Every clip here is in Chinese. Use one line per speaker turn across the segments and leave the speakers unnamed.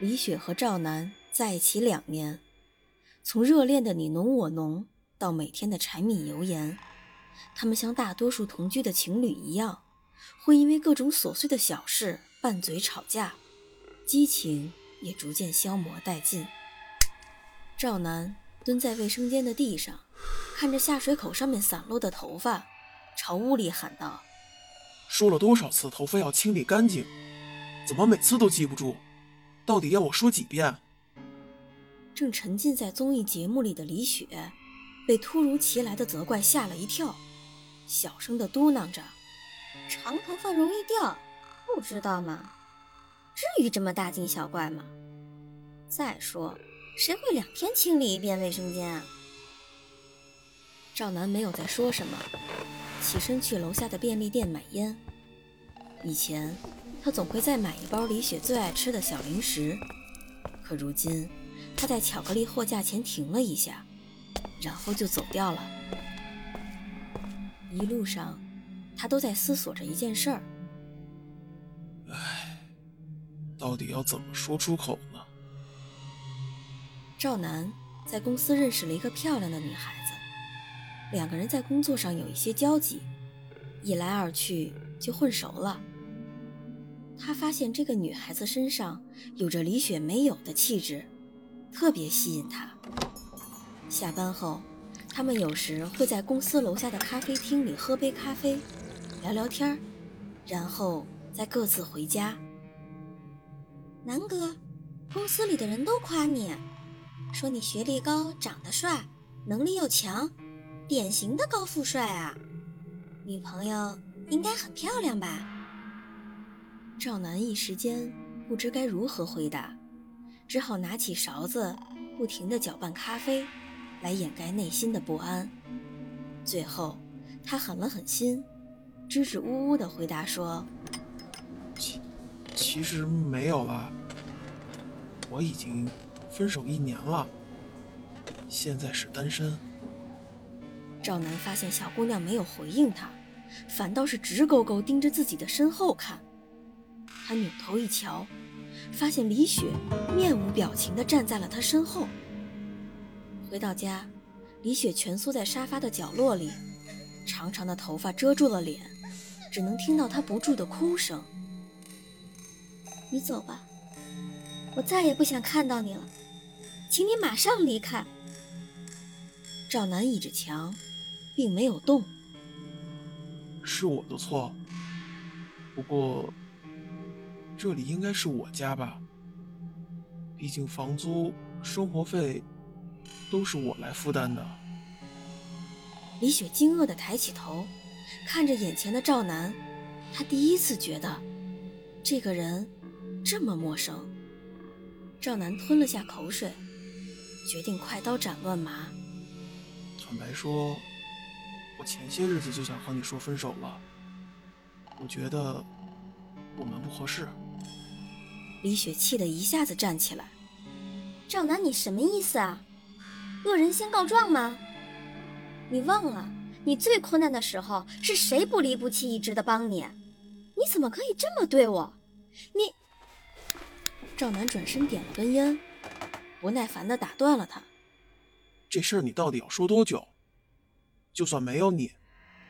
李雪和赵楠在一起两年，从热恋的你侬我侬到每天的柴米油盐，他们像大多数同居的情侣一样，会因为各种琐碎的小事拌嘴吵架，激情也逐渐消磨殆尽。赵楠蹲在卫生间的地上，看着下水口上面散落的头发，朝屋里喊道：“
说了多少次头发要清理干净，怎么每次都记不住？”到底要我说几遍？
正沉浸在综艺节目里的李雪，被突如其来的责怪吓了一跳，小声的嘟囔着：“
长头发容易掉，不知道吗？至于这么大惊小怪吗？再说，谁会两天清理一遍卫生间啊？”
赵楠没有再说什么，起身去楼下的便利店买烟。以前。他总会再买一包李雪最爱吃的小零食，可如今他在巧克力货架前停了一下，然后就走掉了。一路上，他都在思索着一件事儿：
唉，到底要怎么说出口呢？
赵楠在公司认识了一个漂亮的女孩子，两个人在工作上有一些交集，一来二去就混熟了。他发现这个女孩子身上有着李雪没有的气质，特别吸引他。下班后，他们有时会在公司楼下的咖啡厅里喝杯咖啡，聊聊天然后再各自回家。
南哥，公司里的人都夸你，说你学历高、长得帅、能力又强，典型的高富帅啊！女朋友应该很漂亮吧？
赵楠一时间不知该如何回答，只好拿起勺子，不停地搅拌咖啡，来掩盖内心的不安。最后，他狠了狠心，支支吾吾地回答说：“
其其实没有了，我已经分手一年了，现在是单身。”
赵楠发现小姑娘没有回应他，反倒是直勾勾盯着自己的身后看。他扭头一瞧，发现李雪面无表情地站在了他身后。回到家，李雪蜷缩在沙发的角落里，长长的头发遮住了脸，只能听到她不住的哭声。
你走吧，我再也不想看到你了，请你马上离开。
赵楠倚着墙，并没有动。
是我的错，不过。这里应该是我家吧？毕竟房租、生活费都是我来负担的。
李雪惊愕地抬起头，看着眼前的赵楠，她第一次觉得这个人这么陌生。赵楠吞了下口水，决定快刀斩乱麻。
坦白说，我前些日子就想和你说分手了。我觉得我们不合适。
李雪气得一下子站起来：“
赵楠，你什么意思啊？恶人先告状吗？你忘了，你最困难的时候是谁不离不弃一直的帮你？你怎么可以这么对我？你……”
赵楠转身点了根烟，不耐烦地打断了他：“
这事儿你到底要说多久？就算没有你，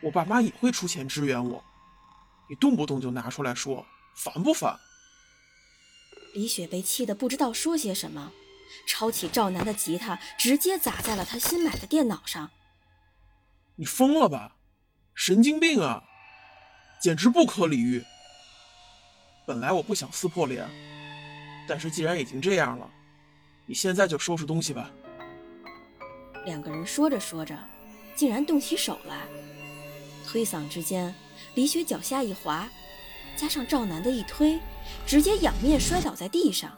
我爸妈也会出钱支援我。你动不动就拿出来说，烦不烦？”
李雪被气得不知道说些什么，抄起赵楠的吉他，直接砸在了他新买的电脑上。
你疯了吧？神经病啊！简直不可理喻。本来我不想撕破脸，但是既然已经这样了，你现在就收拾东西吧。
两个人说着说着，竟然动起手来。推搡之间，李雪脚下一滑，加上赵楠的一推，直接仰面摔倒在地上，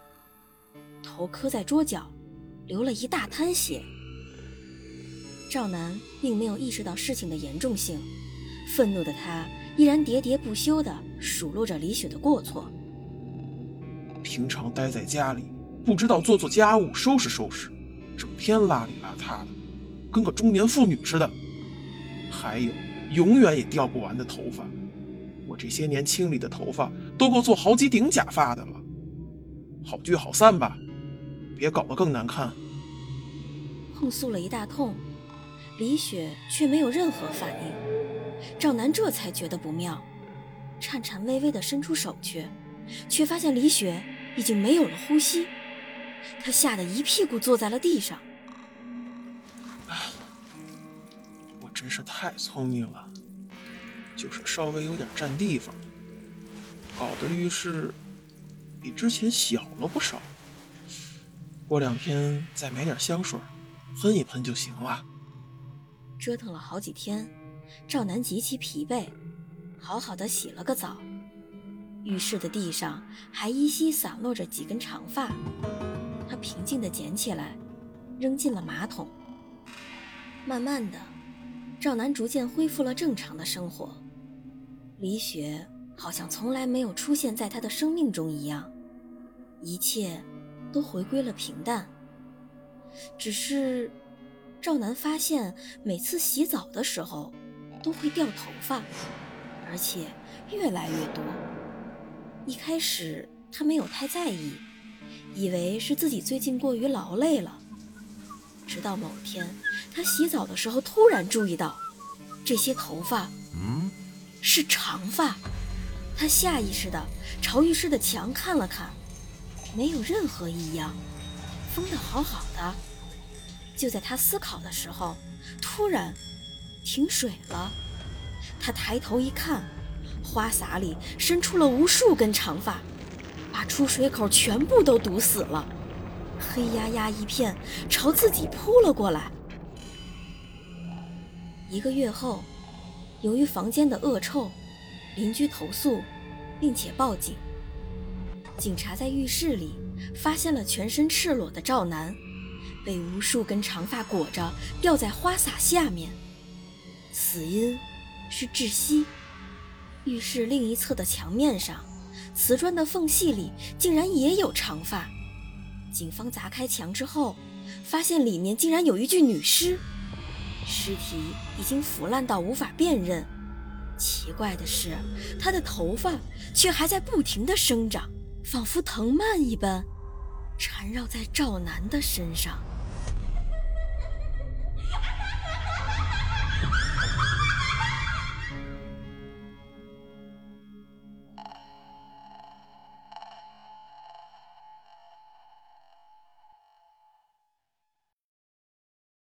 头磕在桌角，流了一大滩血。赵楠并没有意识到事情的严重性，愤怒的他依然喋喋不休地数落着李雪的过错。
平常待在家里，不知道做做家务、收拾收拾，整天邋里邋遢的，跟个中年妇女似的。还有，永远也掉不完的头发，我这些年清理的头发都够做好几顶假发的了。好聚好散吧，别搞得更难看。
控诉了一大通。李雪却没有任何反应，赵楠这才觉得不妙，颤颤巍巍地伸出手去，却发现李雪已经没有了呼吸，他吓得一屁股坐在了地上。
我真是太聪明了，就是稍微有点占地方，搞得浴室比之前小了不少。过两天再买点香水，喷一喷就行了。
折腾了好几天，赵楠极其疲惫，好好的洗了个澡。浴室的地上还依稀散落着几根长发，他平静地捡起来，扔进了马桶。慢慢的，赵楠逐渐恢复了正常的生活。李雪好像从来没有出现在他的生命中一样，一切都回归了平淡。只是。赵楠发现，每次洗澡的时候都会掉头发，而且越来越多。一开始他没有太在意，以为是自己最近过于劳累了。直到某天，他洗澡的时候突然注意到，这些头发，是长发。他下意识地朝浴室的墙看了看，没有任何异样，封得好好的。就在他思考的时候，突然停水了。他抬头一看，花洒里伸出了无数根长发，把出水口全部都堵死了。黑压压一片，朝自己扑了过来。一个月后，由于房间的恶臭，邻居投诉，并且报警。警察在浴室里发现了全身赤裸的赵楠。被无数根长发裹着，吊在花洒下面。死因是窒息。浴室另一侧的墙面上，瓷砖的缝隙里竟然也有长发。警方砸开墙之后，发现里面竟然有一具女尸，尸体已经腐烂到无法辨认。奇怪的是，他的头发却还在不停地生长，仿佛藤蔓一般，缠绕在赵楠的身上。